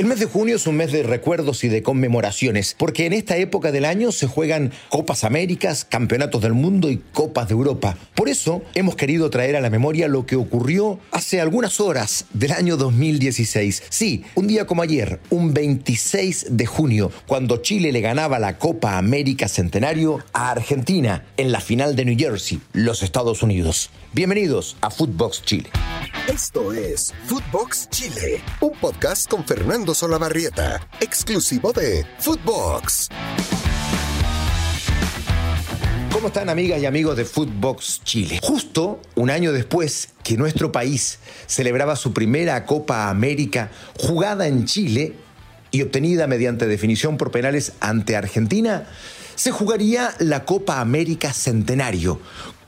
El mes de junio es un mes de recuerdos y de conmemoraciones, porque en esta época del año se juegan Copas Américas, Campeonatos del Mundo y Copas de Europa. Por eso hemos querido traer a la memoria lo que ocurrió hace algunas horas del año 2016. Sí, un día como ayer, un 26 de junio, cuando Chile le ganaba la Copa América Centenario a Argentina en la final de New Jersey, los Estados Unidos. Bienvenidos a Footbox Chile. Esto es Footbox Chile, un podcast con Fernando Solabarrieta, exclusivo de Footbox. ¿Cómo están amigas y amigos de Footbox Chile? Justo un año después que nuestro país celebraba su primera Copa América jugada en Chile y obtenida mediante definición por penales ante Argentina, se jugaría la Copa América Centenario,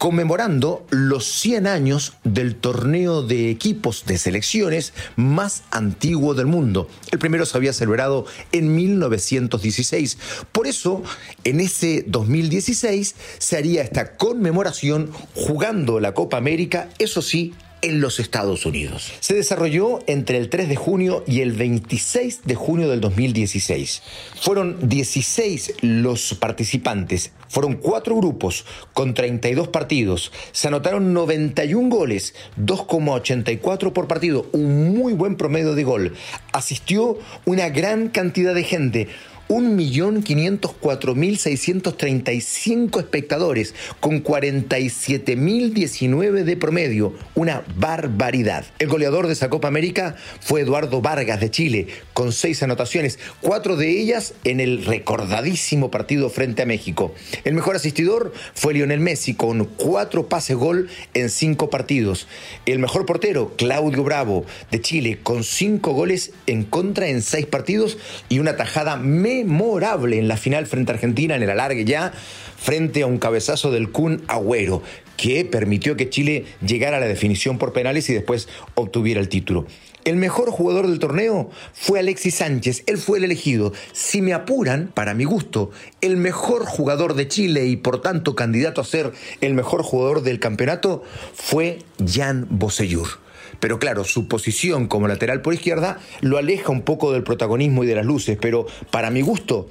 conmemorando los 100 años del torneo de equipos de selecciones más antiguo del mundo. El primero se había celebrado en 1916. Por eso, en ese 2016 se haría esta conmemoración jugando la Copa América, eso sí, en los Estados Unidos. Se desarrolló entre el 3 de junio y el 26 de junio del 2016. Fueron 16 los participantes, fueron cuatro grupos con 32 partidos. Se anotaron 91 goles, 2,84 por partido, un muy buen promedio de gol. Asistió una gran cantidad de gente 1.504.635 espectadores, con 47.019 de promedio. Una barbaridad. El goleador de esa Copa América fue Eduardo Vargas de Chile, con seis anotaciones, cuatro de ellas en el recordadísimo partido frente a México. El mejor asistidor fue Lionel Messi, con cuatro pases gol en cinco partidos. El mejor portero, Claudio Bravo de Chile, con cinco goles en contra en seis partidos y una tajada me memorable en la final frente a Argentina en el alargue ya, frente a un cabezazo del Kun Agüero, que permitió que Chile llegara a la definición por penales y después obtuviera el título. El mejor jugador del torneo fue Alexis Sánchez, él fue el elegido. Si me apuran, para mi gusto, el mejor jugador de Chile y por tanto candidato a ser el mejor jugador del campeonato fue Jan Bosellur. Pero claro, su posición como lateral por izquierda lo aleja un poco del protagonismo y de las luces, pero para mi gusto,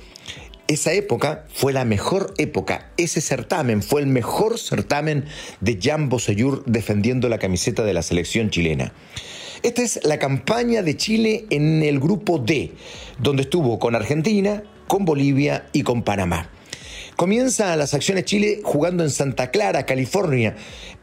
esa época fue la mejor época. Ese certamen fue el mejor certamen de Jan Bosellur defendiendo la camiseta de la selección chilena. Esta es la campaña de Chile en el grupo D, donde estuvo con Argentina, con Bolivia y con Panamá. Comienza las acciones Chile jugando en Santa Clara, California,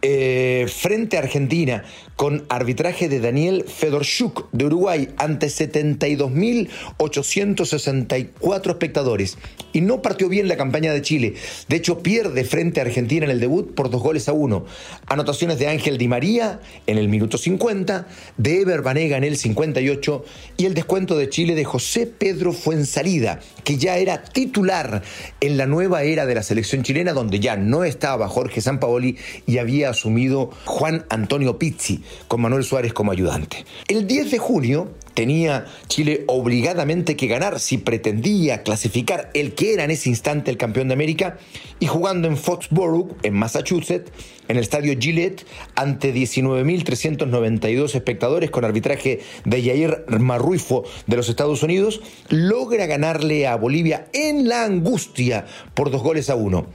eh, frente a Argentina, con arbitraje de Daniel Fedorchuk de Uruguay ante 72.864 espectadores. Y no partió bien la campaña de Chile. De hecho, pierde frente a Argentina en el debut por dos goles a uno. Anotaciones de Ángel Di María en el minuto 50, de Eber Banega en el 58 y el descuento de Chile de José Pedro Fuensalida, que ya era titular en la nueva era de la selección chilena, donde ya no estaba Jorge Sampaoli y había asumido Juan Antonio Pizzi con Manuel Suárez como ayudante. El 10 de junio tenía Chile obligadamente que ganar si pretendía clasificar el que era en ese instante el campeón de América y jugando en Foxborough, en Massachusetts, en el estadio Gillette, ante 19.392 espectadores con arbitraje de Jair Marruifo de los Estados Unidos, logra ganarle a Bolivia en la angustia por dos goles a uno.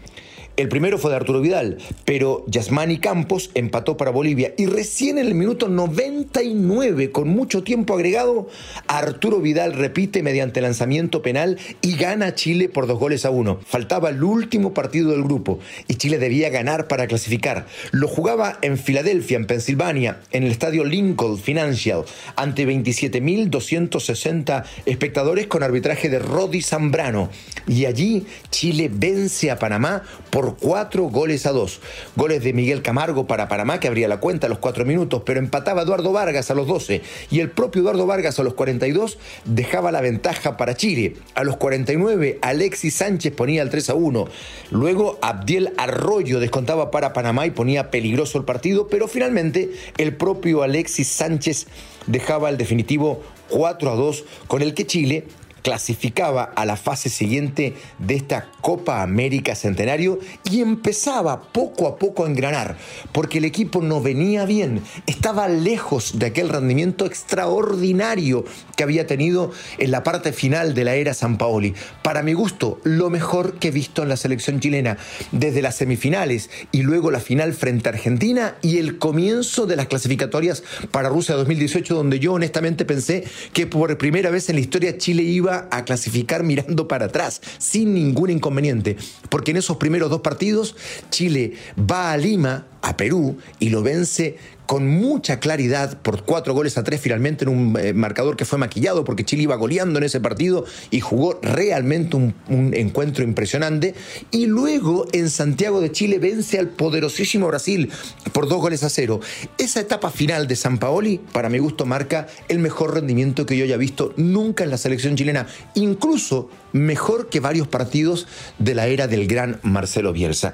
El primero fue de Arturo Vidal, pero Yasmani Campos empató para Bolivia y recién en el minuto 99, con mucho tiempo agregado, Arturo Vidal repite mediante lanzamiento penal y gana Chile por dos goles a uno. Faltaba el último partido del grupo y Chile debía ganar para clasificar. Lo jugaba en Filadelfia, en Pensilvania, en el estadio Lincoln Financial, ante 27.260 espectadores con arbitraje de Rodi Zambrano. Y allí Chile vence a Panamá por cuatro goles a dos. Goles de Miguel Camargo para Panamá, que abría la cuenta a los cuatro minutos, pero empataba Eduardo Vargas a los 12 y el propio Eduardo Vargas a los 42 dejaba la ventaja para Chile. A los 49, Alexis Sánchez ponía el 3 a 1. Luego, Abdiel Arroyo descontaba para Panamá y ponía peligroso el partido, pero finalmente el propio Alexis Sánchez dejaba el definitivo 4 a 2, con el que Chile clasificaba a la fase siguiente de esta Copa América Centenario y empezaba poco a poco a engranar, porque el equipo no venía bien, estaba lejos de aquel rendimiento extraordinario que había tenido en la parte final de la era San Paoli. Para mi gusto, lo mejor que he visto en la selección chilena, desde las semifinales y luego la final frente a Argentina y el comienzo de las clasificatorias para Rusia 2018, donde yo honestamente pensé que por primera vez en la historia Chile iba a clasificar mirando para atrás, sin ningún inconveniente, porque en esos primeros dos partidos Chile va a Lima, a Perú, y lo vence con mucha claridad por cuatro goles a tres finalmente en un eh, marcador que fue maquillado porque Chile iba goleando en ese partido y jugó realmente un, un, encuentro impresionante. Y luego en Santiago de Chile vence al poderosísimo Brasil por dos goles a cero. Esa etapa final de San Paoli, para mi gusto, marca el mejor rendimiento que yo haya visto nunca en la selección chilena, incluso mejor que varios partidos de la era del gran Marcelo Bielsa.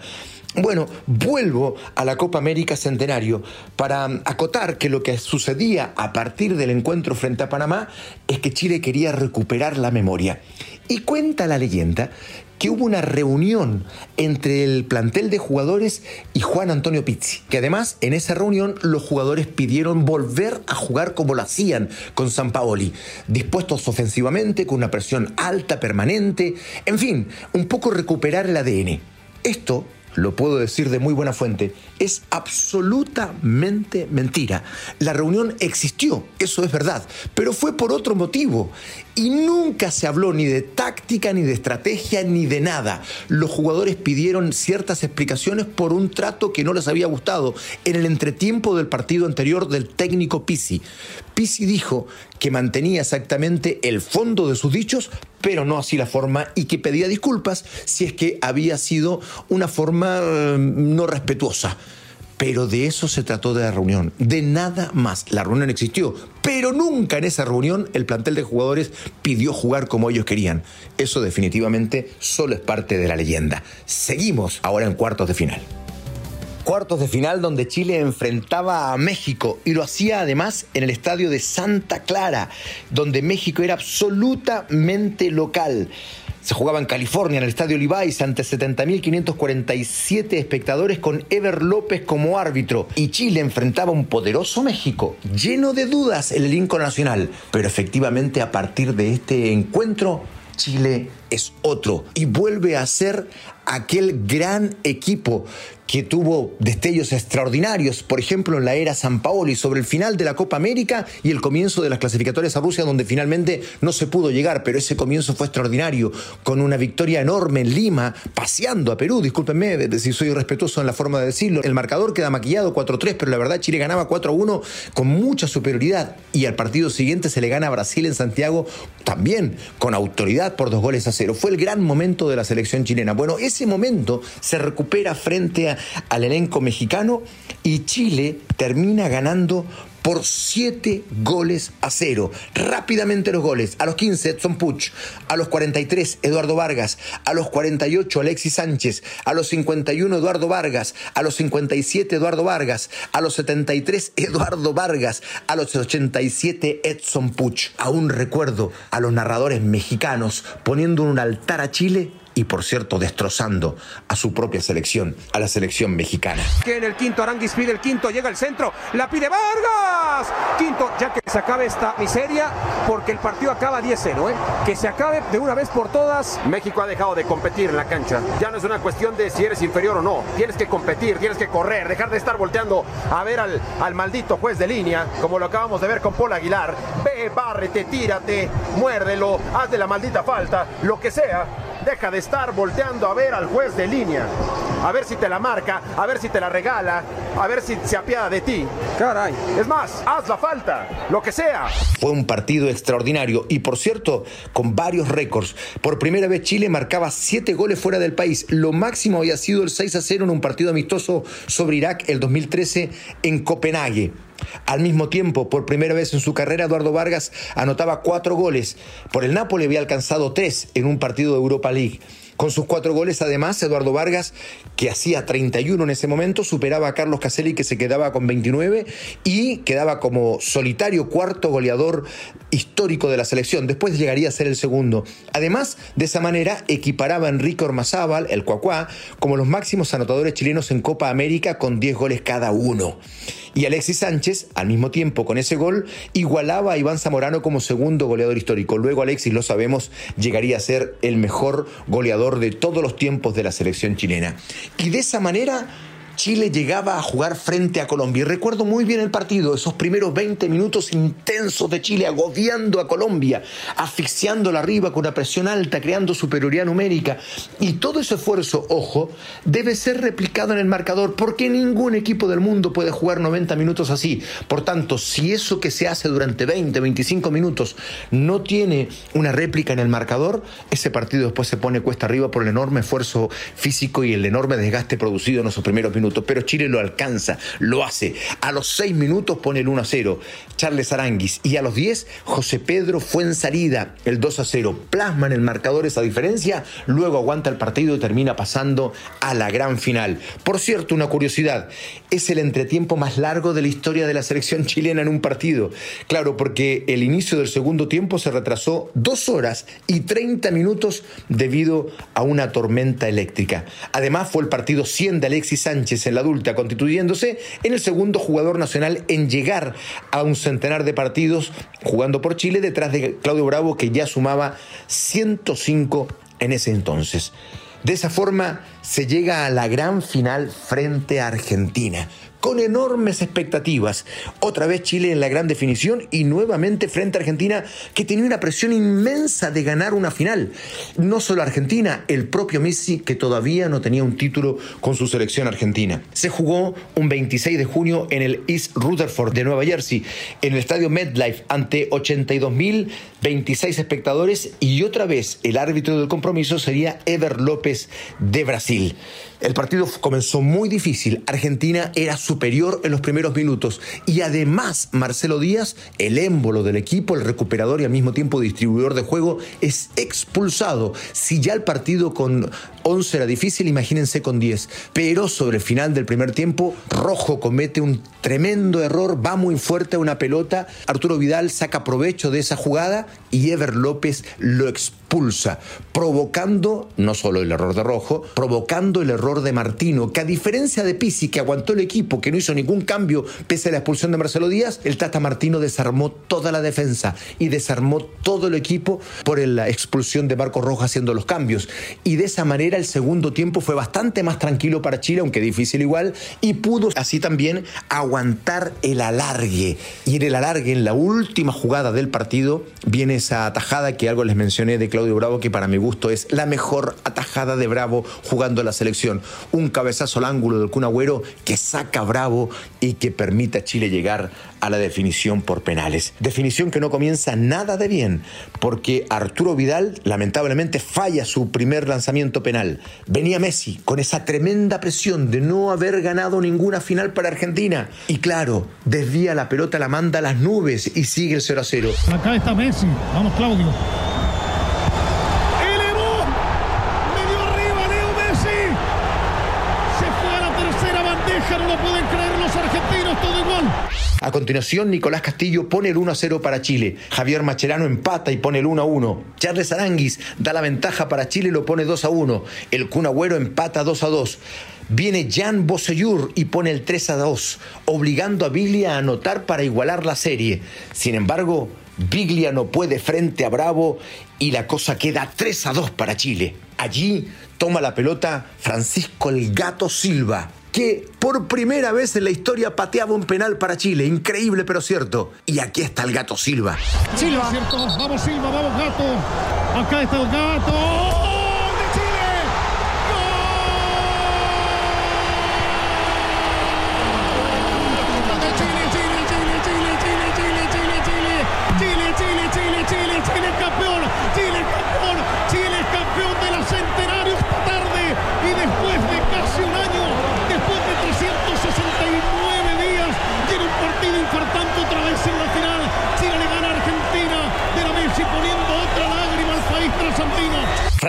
Bueno, vuelvo a la Copa América Centenario para acotar que lo que sucedía a partir del encuentro frente a Panamá es que Chile quería recuperar la memoria. Y cuenta la leyenda que hubo una reunión entre el plantel de jugadores y Juan Antonio Pizzi, que además en esa reunión los jugadores pidieron volver a jugar como lo hacían con San Paoli, dispuestos ofensivamente, con una presión alta, permanente, en fin, un poco recuperar el ADN. Esto lo puedo decir de muy buena fuente, es absolutamente mentira. La reunión existió, eso es verdad, pero fue por otro motivo. Y nunca se habló ni de táctica, ni de estrategia, ni de nada. Los jugadores pidieron ciertas explicaciones por un trato que no les había gustado en el entretiempo del partido anterior del técnico Pisi. Pisi dijo que mantenía exactamente el fondo de sus dichos, pero no así la forma, y que pedía disculpas si es que había sido una forma eh, no respetuosa. Pero de eso se trató de la reunión, de nada más. La reunión existió, pero nunca en esa reunión el plantel de jugadores pidió jugar como ellos querían. Eso definitivamente solo es parte de la leyenda. Seguimos ahora en cuartos de final cuartos de final donde Chile enfrentaba a México y lo hacía además en el estadio de Santa Clara, donde México era absolutamente local. Se jugaba en California, en el estadio Levi's, ante 70.547 espectadores con Ever López como árbitro. Y Chile enfrentaba a un poderoso México, lleno de dudas el elenco nacional. Pero efectivamente, a partir de este encuentro, Chile es otro y vuelve a ser aquel gran equipo que tuvo destellos extraordinarios, por ejemplo en la era San Paoli, sobre el final de la Copa América y el comienzo de las clasificatorias a Rusia, donde finalmente no se pudo llegar, pero ese comienzo fue extraordinario, con una victoria enorme en Lima, paseando a Perú, discúlpenme si soy respetuoso en la forma de decirlo, el marcador queda maquillado 4-3, pero la verdad Chile ganaba 4-1 con mucha superioridad y al partido siguiente se le gana a Brasil en Santiago también con autoridad por dos goles a Fue el gran momento de la selección chilena. Bueno, ese momento se recupera frente al elenco mexicano y Chile termina ganando por 7 goles a cero. Rápidamente los goles. A los 15 Edson Puch, a los 43 Eduardo Vargas, a los 48 Alexis Sánchez, a los 51 Eduardo Vargas, a los 57 Eduardo Vargas, a los 73 Eduardo Vargas, a los 87 Edson Puch. Aún recuerdo a los narradores mexicanos poniendo un altar a Chile y por cierto destrozando a su propia selección, a la selección mexicana. Que en el quinto Aranguis pide el quinto, llega el centro, la pide Vargas. Quinto, ya que se acabe esta miseria, porque el partido acaba 10-0, ¿eh? que se acabe de una vez por todas. México ha dejado de competir en la cancha. Ya no es una cuestión de si eres inferior o no. Tienes que competir, tienes que correr, dejar de estar volteando a ver al, al maldito juez de línea, como lo acabamos de ver con Paul Aguilar. Ve, bárrete, tírate, muérdelo, haz de la maldita falta, lo que sea deja de estar volteando a ver al juez de línea, a ver si te la marca, a ver si te la regala, a ver si se apiada de ti. Caray. Es más, haz la falta, lo que sea. Fue un partido extraordinario y por cierto, con varios récords. Por primera vez Chile marcaba siete goles fuera del país. Lo máximo había sido el 6 a 0 en un partido amistoso sobre Irak el 2013 en Copenhague. Al mismo tiempo, por primera vez en su carrera, Eduardo Vargas anotaba cuatro goles. Por el Napoli había alcanzado tres en un partido de Europa League. Con sus cuatro goles, además, Eduardo Vargas, que hacía 31 en ese momento, superaba a Carlos Caselli, que se quedaba con 29 y quedaba como solitario cuarto goleador histórico de la selección. Después llegaría a ser el segundo. Además, de esa manera, equiparaba a Enrique Ormazábal, el Cuacuá, como los máximos anotadores chilenos en Copa América con 10 goles cada uno. Y Alexis Sánchez, al mismo tiempo con ese gol, igualaba a Iván Zamorano como segundo goleador histórico. Luego Alexis, lo sabemos, llegaría a ser el mejor goleador de todos los tiempos de la selección chilena. Y de esa manera Chile llegaba a jugar frente a Colombia. Y recuerdo muy bien el partido, esos primeros 20 minutos intensos de Chile, agobiando a Colombia, asfixiándola arriba con una presión alta, creando superioridad numérica. Y todo ese esfuerzo, ojo, debe ser replicado en el marcador, porque ningún equipo del mundo puede jugar 90 minutos así. Por tanto, si eso que se hace durante 20, 25 minutos no tiene una réplica en el marcador, ese partido después se pone cuesta arriba por el enorme esfuerzo físico y el enorme desgaste producido en esos primeros minutos pero Chile lo alcanza, lo hace. A los 6 minutos pone el 1 a 0, Charles Aranguis, y a los 10, José Pedro fue en salida, el 2 a 0. Plasma en el marcador esa diferencia, luego aguanta el partido y termina pasando a la gran final. Por cierto, una curiosidad, es el entretiempo más largo de la historia de la selección chilena en un partido. Claro, porque el inicio del segundo tiempo se retrasó dos horas y 30 minutos debido a una tormenta eléctrica. Además, fue el partido 100 de Alexis Sánchez en la adulta, constituyéndose en el segundo jugador nacional en llegar a un centenar de partidos jugando por Chile detrás de Claudio Bravo, que ya sumaba 105 en ese entonces. De esa forma se llega a la gran final frente a Argentina con enormes expectativas. Otra vez Chile en la gran definición y nuevamente frente a Argentina que tenía una presión inmensa de ganar una final. No solo Argentina, el propio Messi que todavía no tenía un título con su selección argentina. Se jugó un 26 de junio en el East Rutherford de Nueva Jersey, en el estadio MetLife ante 82.026 espectadores y otra vez el árbitro del compromiso sería Ever López de Brasil. El partido comenzó muy difícil. Argentina era superior en los primeros minutos. Y además, Marcelo Díaz, el émbolo del equipo, el recuperador y al mismo tiempo distribuidor de juego, es expulsado. Si ya el partido con 11 era difícil, imagínense con 10. Pero sobre el final del primer tiempo, Rojo comete un tremendo error, va muy fuerte a una pelota. Arturo Vidal saca provecho de esa jugada y Ever López lo expulsa, provocando no solo el error de Rojo, provocando el error de Martino, que a diferencia de Pisi, que aguantó el equipo, que no hizo ningún cambio pese a la expulsión de Marcelo Díaz, el Tata Martino desarmó toda la defensa y desarmó todo el equipo por la expulsión de Marco Rojo haciendo los cambios. Y de esa manera el segundo tiempo fue bastante más tranquilo para Chile, aunque difícil igual, y pudo así también aguantar el alargue. Y en el alargue, en la última jugada del partido, viene esa atajada que algo les mencioné de Claudio Bravo, que para mi gusto es la mejor atajada de Bravo jugando la selección. Un cabezazo al ángulo del Cunagüero que saca Bravo y que permite a Chile llegar a la definición por penales. Definición que no comienza nada de bien, porque Arturo Vidal lamentablemente falla su primer lanzamiento penal. Venía Messi con esa tremenda presión de no haber ganado ninguna final para Argentina. Y claro, desvía la pelota, la manda a las nubes y sigue el 0 a 0. Acá está Messi. Vamos, Claudio. A continuación, Nicolás Castillo pone el 1 a 0 para Chile. Javier Macherano empata y pone el 1 a 1. Charles Aranguis da la ventaja para Chile y lo pone 2 a 1. El Kun Agüero empata 2 a 2. Viene Jan Bosellur y pone el 3 a 2, obligando a Biglia a anotar para igualar la serie. Sin embargo, Biglia no puede frente a Bravo y la cosa queda 3 a 2 para Chile. Allí toma la pelota Francisco el Gato Silva que por primera vez en la historia pateaba un penal para Chile. Increíble, pero cierto. Y aquí está el gato Silva. Silva. Vamos Silva, vamos gato. Acá está el gato.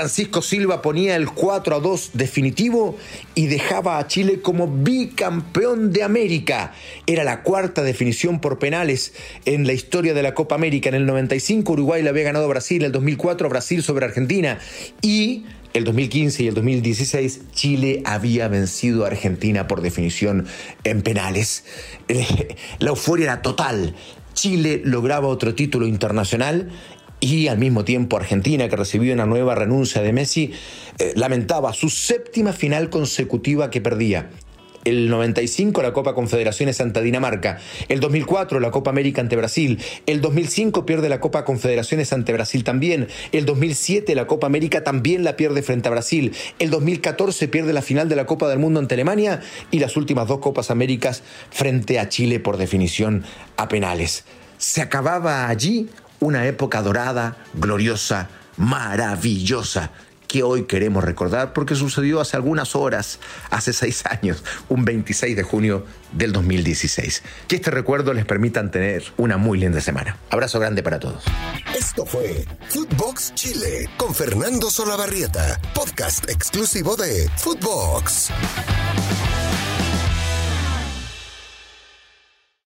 Francisco Silva ponía el 4 a 2 definitivo y dejaba a Chile como bicampeón de América. Era la cuarta definición por penales en la historia de la Copa América. En el 95 Uruguay le había ganado Brasil, en el 2004 Brasil sobre Argentina y el 2015 y el 2016 Chile había vencido a Argentina por definición en penales. La euforia era total. Chile lograba otro título internacional y al mismo tiempo Argentina, que recibió una nueva renuncia de Messi, eh, lamentaba su séptima final consecutiva que perdía. El 95 la Copa Confederaciones ante Dinamarca, el 2004 la Copa América ante Brasil, el 2005 pierde la Copa Confederaciones ante Brasil también, el 2007 la Copa América también la pierde frente a Brasil, el 2014 pierde la final de la Copa del Mundo ante Alemania y las últimas dos Copas Américas frente a Chile por definición a penales. Se acababa allí una época dorada, gloriosa, maravillosa, que hoy queremos recordar porque sucedió hace algunas horas, hace seis años, un 26 de junio del 2016. Que este recuerdo les permita tener una muy linda semana. Abrazo grande para todos. Esto fue Footbox Chile con Fernando Solabarrieta, podcast exclusivo de Footbox.